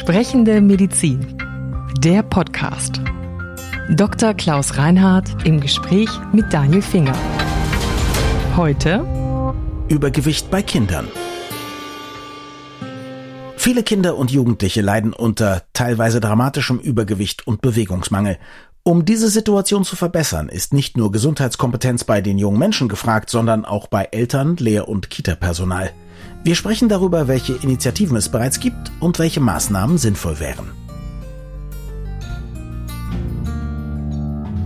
Sprechende Medizin. Der Podcast. Dr. Klaus Reinhardt im Gespräch mit Daniel Finger. Heute Übergewicht bei Kindern. Viele Kinder und Jugendliche leiden unter teilweise dramatischem Übergewicht und Bewegungsmangel. Um diese Situation zu verbessern, ist nicht nur Gesundheitskompetenz bei den jungen Menschen gefragt, sondern auch bei Eltern, Lehr- und Kita-Personal. Wir sprechen darüber, welche Initiativen es bereits gibt und welche Maßnahmen sinnvoll wären.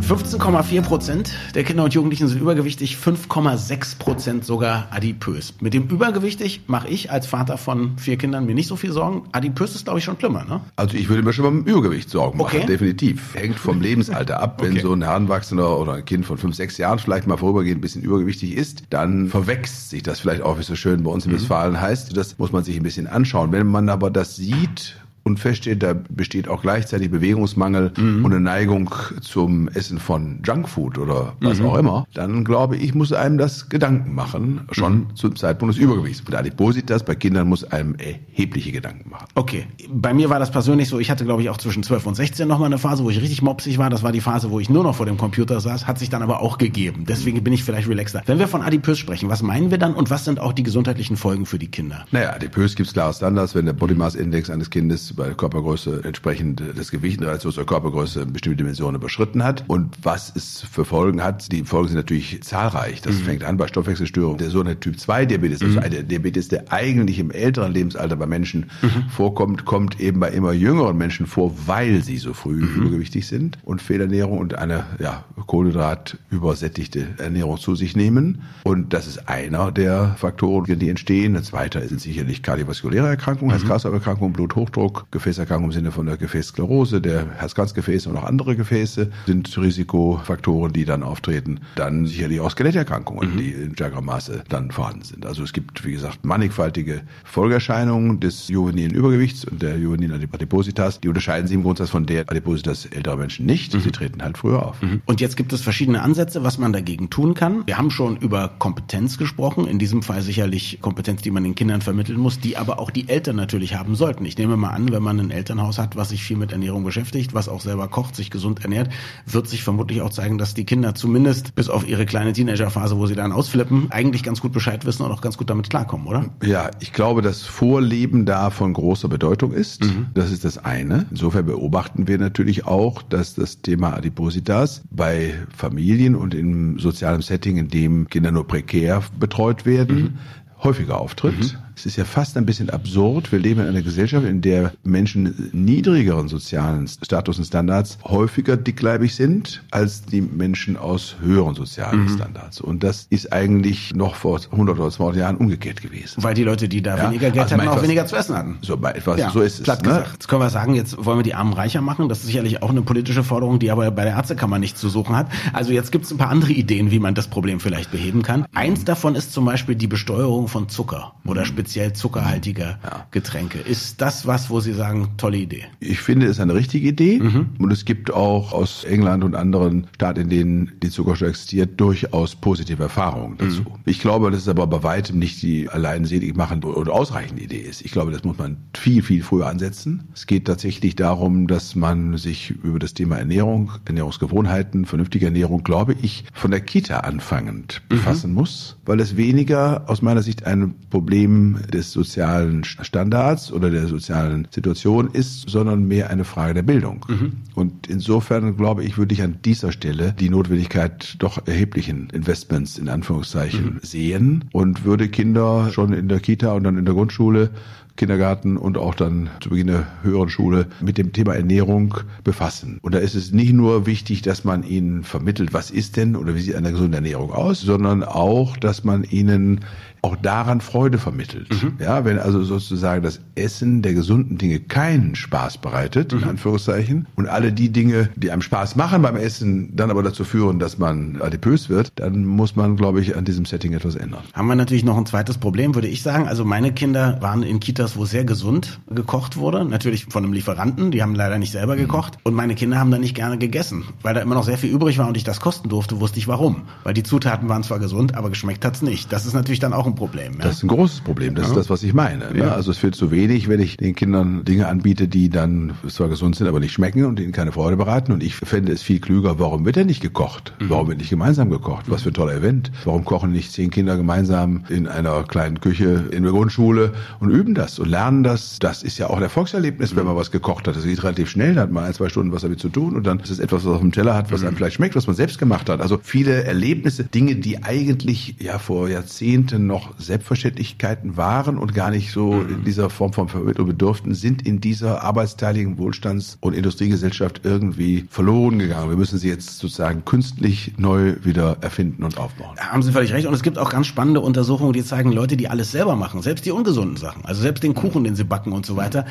15,4 Prozent der Kinder und Jugendlichen sind übergewichtig, 5,6 Prozent sogar adipös. Mit dem übergewichtig mache ich als Vater von vier Kindern mir nicht so viel Sorgen. Adipös ist, glaube ich, schon schlimmer, ne? Also ich würde mir schon beim Übergewicht Sorgen machen, Okay. definitiv. Hängt vom Lebensalter ab. Wenn Okay. so ein Heranwachsender oder ein Kind von fünf, sechs Jahren vielleicht mal vorübergehend ein bisschen übergewichtig ist, dann verwechselt sich das vielleicht auch, wie es so schön bei uns in Westfalen heißt. Das muss man sich ein bisschen anschauen. Wenn man aber das sieht und feststellt, da besteht auch gleichzeitig Bewegungsmangel und eine Neigung zum Essen von Junkfood oder was auch immer, dann glaube ich, muss einem das Gedanken machen, schon zum Zeitpunkt des Übergewichts. Bei Adipositas, bei Kindern muss einem erhebliche Gedanken machen. Okay, bei mir war das persönlich so, ich hatte glaube ich auch zwischen 12 und 16 nochmal eine Phase, wo ich richtig mopsig war. Das war die Phase, wo ich nur noch vor dem Computer saß, hat sich dann aber auch gegeben. Deswegen bin ich vielleicht relaxter. Wenn wir von adipös sprechen, was meinen wir dann und was sind auch die gesundheitlichen Folgen für die Kinder? Naja, adipös gibt es klare Standards, wenn der Body Mass Index eines Kindes bei der Körpergröße entsprechend des Gewichts in Relation zur Körpergröße eine bestimmte Dimension überschritten hat. Und was es für Folgen hat, die Folgen sind natürlich zahlreich. Das fängt an bei Stoffwechselstörungen. Der sogenannte Typ 2 Diabetes, also der Diabetes, der eigentlich im älteren Lebensalter bei Menschen vorkommt, kommt eben bei immer jüngeren Menschen vor, weil sie so früh übergewichtig sind und Fehlernährung und eine ja, Kohlenhydrat übersättigte Ernährung zu sich nehmen. Und das ist einer der Faktoren, die entstehen. Ein zweiter sind sicherlich kardiovaskuläre Erkrankungen, Herz-Kreislauf-Erkrankungen, Bluthochdruck, Gefäßerkrankungen im Sinne von der Gefäßsklerose, der Herz-Kranzgefäße und auch andere Gefäße sind Risikofaktoren, die dann auftreten. Dann sicherlich auch Skeletterkrankungen, die in stärkerem Maße dann vorhanden sind. Also es gibt, wie gesagt, mannigfaltige Folgeerscheinungen des juvenilen Übergewichts und der juvenilen Adipositas. Die unterscheiden sich im Grundsatz von der Adipositas älterer Menschen nicht. Sie treten halt früher auf. Und jetzt gibt es verschiedene Ansätze, was man dagegen tun kann. Wir haben schon über Kompetenz gesprochen, in diesem Fall sicherlich Kompetenz, die man den Kindern vermitteln muss, die aber auch die Eltern natürlich haben sollten. Ich nehme mal an, wenn man ein Elternhaus hat, was sich viel mit Ernährung beschäftigt, was auch selber kocht, sich gesund ernährt, wird sich vermutlich auch zeigen, dass die Kinder zumindest bis auf ihre kleine Teenagerphase, wo sie dann ausflippen, eigentlich ganz gut Bescheid wissen und auch ganz gut damit klarkommen, oder? Ja, ich glaube, dass Vorleben da von großer Bedeutung ist. Das ist das eine. Insofern beobachten wir natürlich auch, dass das Thema Adipositas bei Familien und im sozialen Setting, in dem Kinder nur prekär betreut werden, häufiger auftritt. Es ist ja fast ein bisschen absurd. Wir leben in einer Gesellschaft, in der Menschen niedrigeren sozialen Status und Standards häufiger dickleibig sind als die Menschen aus höheren sozialen Standards. Und das ist eigentlich noch vor 100 oder 200 Jahren umgekehrt gewesen. Weil die Leute, die da Ja, weniger Geld also hatten, auch weniger zu essen hatten. So, etwas, Ja, so ist es. platt ne? gesagt. Jetzt können wir sagen, jetzt wollen wir die Armen reicher machen. Das ist sicherlich auch eine politische Forderung, die aber bei der Ärztekammer nichts zu suchen hat. Also jetzt gibt es ein paar andere Ideen, wie man das Problem vielleicht beheben kann. Eins davon ist zum Beispiel die Besteuerung von Zucker oder speziell zuckerhaltiger Getränke. Ist das was, wo Sie sagen, tolle Idee? Ich finde, es ist eine richtige Idee. Und es gibt auch aus England und anderen Staaten, in denen die Zuckersteuer existiert, durchaus positive Erfahrungen dazu. Ich glaube, dass es aber bei weitem nicht die allein selig machende oder ausreichende Idee ist. Ich glaube, das muss man viel, viel früher ansetzen. Es geht tatsächlich darum, dass man sich über das Thema Ernährung, Ernährungsgewohnheiten, vernünftige Ernährung, glaube ich, von der Kita anfangend befassen muss, weil es weniger aus meiner Sicht ein Problem des sozialen Standards oder der sozialen Situation ist, sondern mehr eine Frage der Bildung. Und insofern glaube ich, würde ich an dieser Stelle die Notwendigkeit doch erheblichen Investments in Anführungszeichen sehen und würde Kinder schon in der Kita und dann in der Grundschule Kindergarten und auch dann zu Beginn der höheren Schule mit dem Thema Ernährung befassen. Und da ist es nicht nur wichtig, dass man ihnen vermittelt, was ist denn oder wie sieht eine gesunde Ernährung aus, sondern auch, dass man ihnen auch daran Freude vermittelt. Ja, wenn also sozusagen das Essen der gesunden Dinge keinen Spaß bereitet, in Anführungszeichen, und alle die Dinge, die einem Spaß machen beim Essen, dann aber dazu führen, dass man adipös wird, dann muss man, glaube ich, an diesem Setting etwas ändern. Haben wir natürlich noch ein zweites Problem, würde ich sagen. Also meine Kinder waren in Kitas Kitas, wo sehr gesund gekocht wurde. Natürlich von einem Lieferanten, die haben leider nicht selber gekocht. Und meine Kinder haben da nicht gerne gegessen, weil da immer noch sehr viel übrig war und ich das kosten durfte, wusste ich warum. Weil die Zutaten waren zwar gesund, aber geschmeckt hat's nicht. Das ist natürlich dann auch ein Problem. Ja? Das ist ein großes Problem. Das ja. ist das, was ich meine. Ne? Also es wird zu wenig, wenn ich den Kindern Dinge anbiete, die dann zwar gesund sind, aber nicht schmecken und ihnen keine Freude bereiten. Und ich fände es viel klüger, warum wird denn nicht gekocht? Mhm. Warum wird nicht gemeinsam gekocht? Was für ein toller Event. Warum kochen nicht zehn Kinder gemeinsam in einer kleinen Küche in der Grundschule und üben das und lernen das? Das ist ja auch ein Erfolgserlebnis, wenn man was gekocht hat. Das geht relativ schnell, da hat man ein, zwei Stunden was damit zu tun und dann ist es etwas, was auf dem Teller hat, was mhm. einem vielleicht schmeckt, was man selbst gemacht hat. Also viele Erlebnisse, Dinge, die eigentlich ja vor Jahrzehnten noch Selbstverständlichkeiten waren und gar nicht so mhm. in dieser Form von Vermittlung bedurften, sind in dieser arbeitsteiligen Wohlstands- und Industriegesellschaft irgendwie verloren gegangen. Wir müssen sie jetzt sozusagen künstlich neu wieder erfinden und aufbauen. Da haben Sie völlig recht. Und es gibt auch ganz spannende Untersuchungen, die zeigen, Leute, die alles selber machen, selbst die ungesunden Sachen, also selbst den Kuchen, den sie backen und so weiter,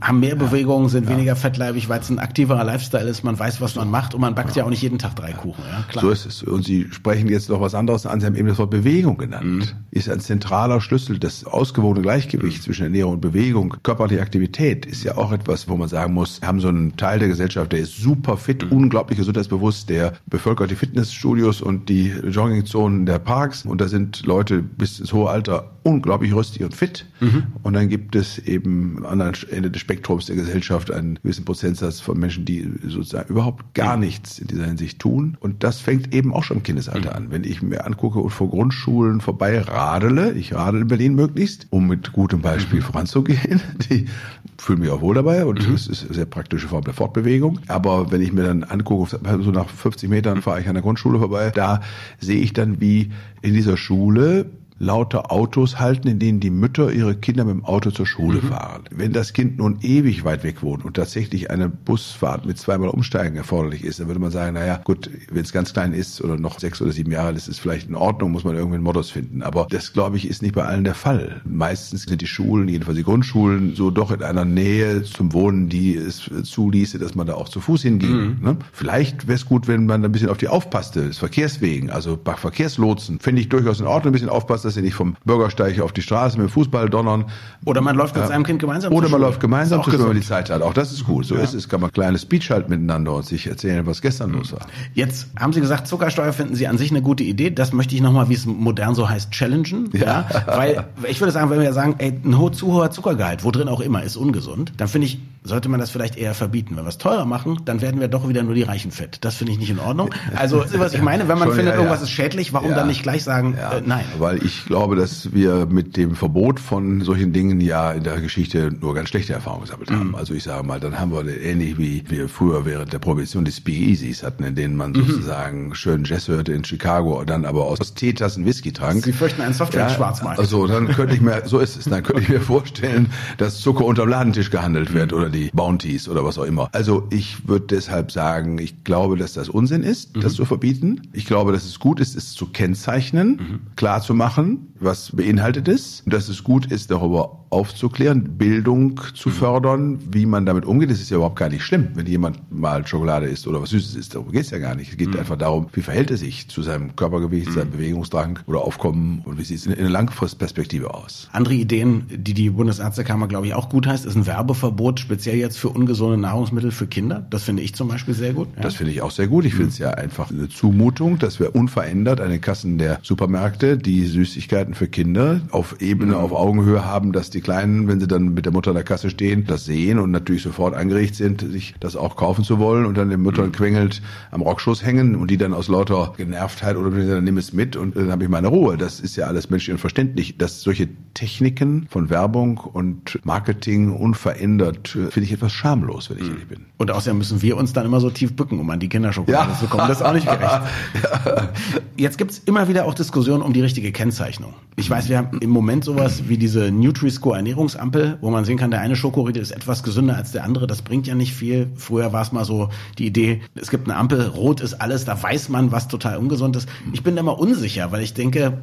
haben mehr Bewegungen, sind ja. weniger fettleibig, weil es ein aktiverer Lifestyle ist. Man weiß, was man macht und man backt ja, ja auch nicht jeden Tag drei Kuchen. Ja, klar. So ist es. Und Sie sprechen jetzt noch was anderes an. Sie haben eben das Wort Bewegung genannt. Mhm. Ist ein zentraler Schlüssel. Das ausgewogene Gleichgewicht mhm. zwischen Ernährung und Bewegung, körperliche Aktivität ist ja auch etwas, wo man sagen muss, wir haben so einen Teil der Gesellschaft, der ist super fit, mhm. unglaublich gesundheitsbewusst, der bevölkert die Fitnessstudios und die Joggingzonen der Parks und da sind Leute bis ins hohe Alter unglaublich rüstig und fit. Mhm. Und dann gibt es eben am anderen Ende des Spektrums der Gesellschaft einen gewissen Prozentsatz von Menschen, die sozusagen überhaupt gar nichts in dieser Hinsicht tun. Und das fängt eben auch schon im Kindesalter mhm. an. Wenn ich mir angucke und vor Grundschulen vorbei radele, ich radele in Berlin möglichst, um mit gutem Beispiel mhm. voranzugehen, die fühlen mich auch wohl dabei und mhm. es ist eine sehr praktische Form der Fortbewegung. Aber wenn ich mir dann angucke, so nach 50 Metern fahre ich an der Grundschule vorbei, da sehe ich dann, wie in dieser Schule lauter Autos halten, in denen die Mütter ihre Kinder mit dem Auto zur Schule mhm. fahren. Wenn das Kind nun ewig weit weg wohnt und tatsächlich eine Busfahrt mit zweimal Umsteigen erforderlich ist, dann würde man sagen, naja, gut, wenn es ganz klein ist oder noch sechs oder sieben Jahre alt ist, vielleicht in Ordnung, muss man irgendwie einen Modus finden. Aber das, glaube ich, ist nicht bei allen der Fall. Meistens sind die Schulen, jedenfalls die Grundschulen, so doch in einer Nähe zum Wohnen, die es zuließe, dass man da auch zu Fuß hinging. Mhm. Ne? Vielleicht wäre es gut, wenn man ein bisschen auf die aufpasste, des Verkehrswegen, also bei Verkehrslotsen, finde ich durchaus in Ordnung, ein bisschen aufpassen, dass sie nicht vom Bürgersteig auf die Straße mit dem Fußball donnern. Oder man läuft mit ja. seinem Kind gemeinsam Oder man läuft gemeinsam, wenn man die Zeit hat. Auch das ist gut. So ja. ist es. Kann man kleines Speech halt miteinander und sich erzählen, was gestern los war. Jetzt haben Sie gesagt, Zuckersteuer finden Sie an sich eine gute Idee. Das möchte ich nochmal, wie es modern so heißt, challengen. Ja. ja. Weil ich würde sagen, wenn wir sagen, ey, ein zu hoher Zuckergehalt, wo drin auch immer, ist ungesund, dann finde ich, sollte man das vielleicht eher verbieten. Wenn wir es teurer machen, dann werden wir doch wieder nur die Reichen fett. Das finde ich nicht in Ordnung. Also, was ich meine, wenn man Schon, findet, irgendwas ist schädlich, warum dann nicht gleich sagen, äh, nein? Weil ich glaube, dass wir mit dem Verbot von solchen Dingen ja in der Geschichte nur ganz schlechte Erfahrungen gesammelt haben. Mhm. Also ich sage mal, dann haben wir ähnlich wie wir früher während der Prohibition die Speakeasies hatten, in denen man mhm. sozusagen schön Jazz hörte in Chicago und dann aber aus Teetassen Whisky trank. Sie fürchten einen Software-Schwarzmarkt. Ja, also dann könnte ich mir, so ist es, dann könnte ich mir vorstellen, dass Zucker unterm Ladentisch gehandelt wird oder die Bounties oder was auch immer. Also ich würde deshalb sagen, ich glaube, dass das Unsinn ist, mhm. das zu verbieten. Ich glaube, dass es gut ist, es zu kennzeichnen, mhm. klar zu machen, was beinhaltet es, dass es gut ist, darüber aufzuklären, Bildung zu mhm. fördern, wie man damit umgeht. Das ist ja überhaupt gar nicht schlimm, wenn jemand mal Schokolade isst oder was Süßes isst. Darum geht es ja gar nicht. Es geht mhm. einfach darum, wie verhält er sich zu seinem Körpergewicht, mhm. seinem Bewegungsdrang oder Aufkommen und wie sieht es in, in einer Langfristperspektive aus. Andere Ideen, die die Bundesärztekammer, glaube ich, auch gut heißt, ist ein Werbeverbot, speziell jetzt für ungesunde Nahrungsmittel für Kinder. Das finde ich zum Beispiel sehr gut. Ja. Das finde ich auch sehr gut. Ich finde es ja einfach eine Zumutung, dass wir unverändert an den Kassen der Supermärkte die Süßigkeiten für Kinder auf Ebene, mhm. auf Augenhöhe haben, dass die Kleinen, wenn sie dann mit der Mutter an der Kasse stehen, das sehen und natürlich sofort angeregt sind, sich das auch kaufen zu wollen und dann den Müttern mhm. quengelt am Rockschuss hängen und die dann aus lauter Genervtheit oder dann nimm es mit und dann habe ich meine Ruhe. Das ist ja alles menschlich und verständlich. Dass solche Techniken von Werbung und Marketing unverändert, finde ich etwas schamlos, wenn ich mhm. ehrlich bin. Und außerdem müssen wir uns dann immer so tief bücken, um an die Kinderschokolade ja. zu kommen. Das ist auch nicht gerecht. ja. Jetzt gibt's immer wieder auch Diskussionen um die richtige Kennzeichnung. Ich weiß, wir haben im Moment sowas wie diese Nutri-Score Ernährungsampel, wo man sehen kann, der eine Schokoriegel ist etwas gesünder als der andere. Das bringt ja nicht viel. Früher war es mal so die Idee, es gibt eine Ampel, rot ist alles, da weiß man, was total ungesund ist. Ich bin da mal unsicher, weil ich denke,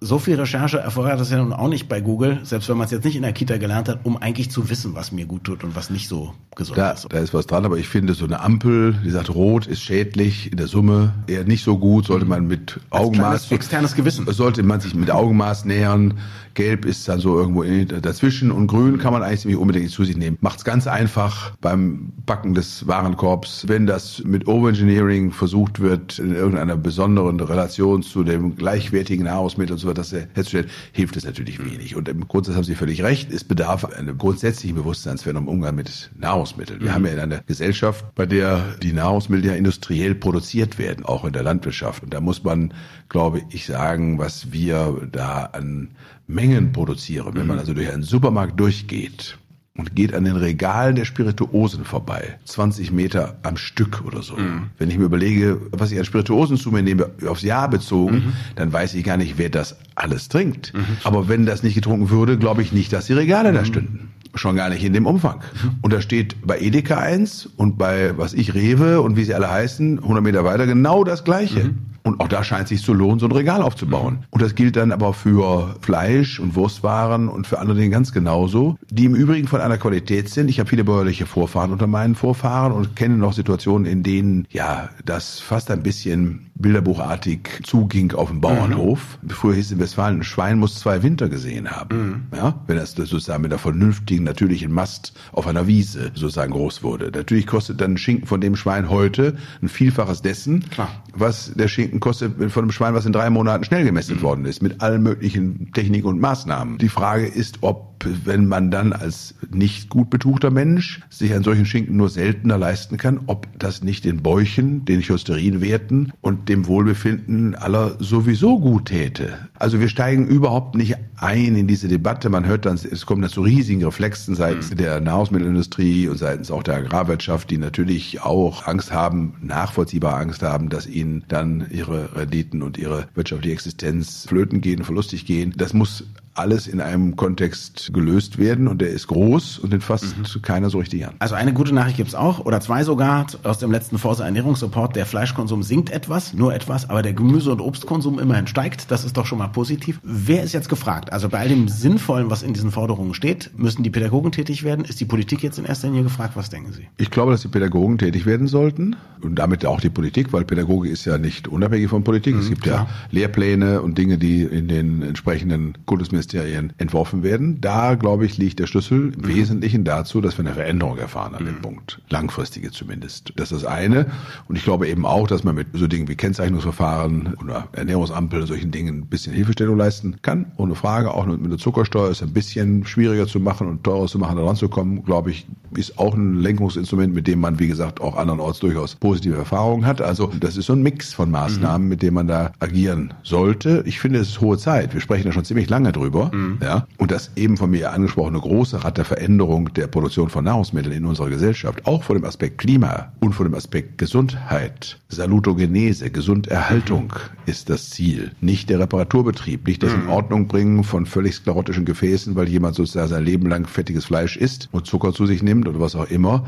so viel Recherche erfordert es ja nun auch nicht bei Google, selbst wenn man es jetzt nicht in der Kita gelernt hat, um eigentlich zu wissen, was mir gut tut und was nicht so gesund da, ist. Da ist was dran, aber ich finde so eine Ampel, die sagt rot ist schädlich, in der Summe eher nicht so gut, sollte man mit Augenmaß externes Gewissen sollte man sich mit Augenmaß nähern. Gelb ist dann so irgendwo dazwischen und Grün kann man eigentlich ziemlich unbedingt zu sich nehmen. Macht's ganz einfach beim Backen des Warenkorbs. Wenn das mit Overengineering versucht wird, in irgendeiner besonderen Relation zu dem gleichwertigen Nahrungsmittel und so weiter herzustellen, hilft es natürlich wenig. Und im Grundsatz haben Sie völlig recht. Es bedarf einem grundsätzlichen Bewusstseinsveränderung im Umgang mit Nahrungsmitteln. Wir mhm. haben ja in einer Gesellschaft, bei der die Nahrungsmittel ja industriell produziert werden, auch in der Landwirtschaft. Und da muss man, glaube ich, sagen, was wir da an Mengen produzieren. Wenn man mhm. also durch einen Supermarkt durchgeht und geht an den Regalen der Spirituosen vorbei, 20 Meter am Stück oder so. Mhm. Wenn ich mir überlege, was ich an Spirituosen zu mir nehme, aufs Jahr bezogen, mhm. dann weiß ich gar nicht, wer das alles trinkt. Mhm. Aber wenn das nicht getrunken würde, glaube ich nicht, dass die Regale da mhm. stünden. Schon gar nicht in dem Umfang. Mhm. Und da steht bei Edeka eins und bei, was ich, Rewe und wie sie alle heißen, 100 Meter weiter genau das Gleiche. Und auch da scheint es sich zu lohnen, so ein Regal aufzubauen. Mhm. Und das gilt dann aber für Fleisch und Wurstwaren und für andere Dinge ganz genauso, die im Übrigen von einer Qualität sind. Ich habe viele bäuerliche Vorfahren unter meinen Vorfahren und kenne noch Situationen, in denen ja das fast ein bisschen bilderbuchartig zuging auf dem Bauernhof. Mhm. Früher hieß es in Westfalen, ein Schwein muss zwei Winter gesehen haben. Mhm. Ja, wenn das sozusagen mit einer vernünftigen, natürlichen Mast auf einer Wiese sozusagen groß wurde. Natürlich kostet dann ein Schinken von dem Schwein heute ein Vielfaches dessen, Klar. was der Schinken kostet von einem Schwein, was in drei Monaten schnell gemästet mhm. worden ist, mit allen möglichen Techniken und Maßnahmen. Die Frage ist, ob wenn man dann als nicht gut betuchter Mensch sich einen solchen Schinken nur seltener leisten kann, ob das nicht den Bäuchen, den Cholesterinwerten und dem Wohlbefinden aller sowieso gut täte. Also wir steigen überhaupt nicht ein in diese Debatte. Man hört dann, es kommt dann zu riesigen Reflexen seitens mhm. der Nahrungsmittelindustrie und seitens auch der Agrarwirtschaft, die natürlich auch Angst haben, nachvollziehbar Angst haben, dass ihnen dann ihre Renditen und ihre wirtschaftliche Existenz flöten gehen, verlustig gehen. Das muss alles in einem Kontext gelöst werden und der ist groß und den fasst mhm. keiner so richtig an. Also eine gute Nachricht gibt's auch oder zwei sogar aus dem letzten Forza Ernährungsreport. Der Fleischkonsum sinkt etwas, nur etwas, aber der Gemüse- und Obstkonsum immerhin steigt. Das ist doch schon mal positiv. Wer ist jetzt gefragt? Also bei all dem Sinnvollen, was in diesen Forderungen steht, müssen die Pädagogen tätig werden? Ist die Politik jetzt in erster Linie gefragt? Was denken Sie? Ich glaube, dass die Pädagogen tätig werden sollten und damit auch die Politik, weil Pädagogik ist ja nicht unabhängig von Politik. Mhm, es gibt klar. ja Lehrpläne und Dinge, die in den entsprechenden Kultusministerien Ministerien entworfen werden. Da, glaube ich, liegt der Schlüssel im mhm. Wesentlichen dazu, dass wir eine Veränderung erfahren an dem mhm. Punkt. Langfristige zumindest. Das ist das eine. Und ich glaube eben auch, dass man mit so Dingen wie Kennzeichnungsverfahren oder Ernährungsampel solchen Dingen ein bisschen Hilfestellung leisten kann. Ohne Frage. Auch mit der Zuckersteuer ist ein bisschen schwieriger zu machen und teurer zu machen, da ranzukommen, glaube ich, ist auch ein Lenkungsinstrument, mit dem man, wie gesagt, auch andernorts durchaus positive Erfahrungen hat. Also das ist so ein Mix von Maßnahmen, mhm. mit dem man da agieren sollte. Ich finde, es ist hohe Zeit. Wir sprechen da schon ziemlich lange drüber drüber. Mhm. Ja, und das eben von mir angesprochene große Rad der Veränderung der Produktion von Nahrungsmitteln in unserer Gesellschaft, auch vor dem Aspekt Klima und vor dem Aspekt Gesundheit, Salutogenese, Gesunderhaltung mhm. ist das Ziel. Nicht der Reparaturbetrieb, nicht das mhm. in Ordnung bringen von völlig sklerottischen Gefäßen, weil jemand sozusagen sein Leben lang fettiges Fleisch isst und Zucker zu sich nimmt oder was auch immer,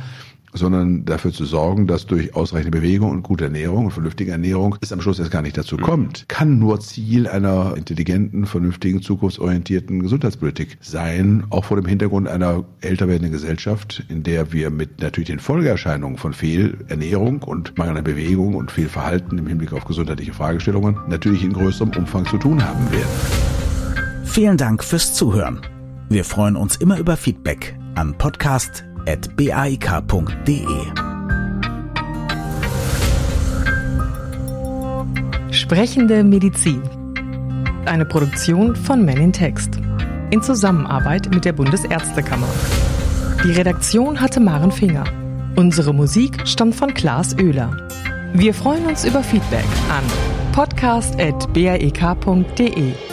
sondern dafür zu sorgen, dass durch ausreichende Bewegung und gute Ernährung und vernünftige Ernährung es am Schluss erst gar nicht dazu mhm. kommt, kann nur Ziel einer intelligenten, vernünftigen, zukunftsorientierten Gesundheitspolitik sein, auch vor dem Hintergrund einer älter werdenden Gesellschaft, in der wir mit natürlich den Folgeerscheinungen von Fehlernährung und mangelnder Bewegung und Fehlverhalten im Hinblick auf gesundheitliche Fragestellungen natürlich in größerem Umfang zu tun haben werden. Vielen Dank fürs Zuhören. Wir freuen uns immer über Feedback an podcast baik.de. Sprechende Medizin. Eine Produktion von Men in Text. In Zusammenarbeit mit der Bundesärztekammer. Die Redaktion hatte Maren Finger. Unsere Musik stammt von Klaas Oehler. Wir freuen uns über Feedback an podcast.baek.de.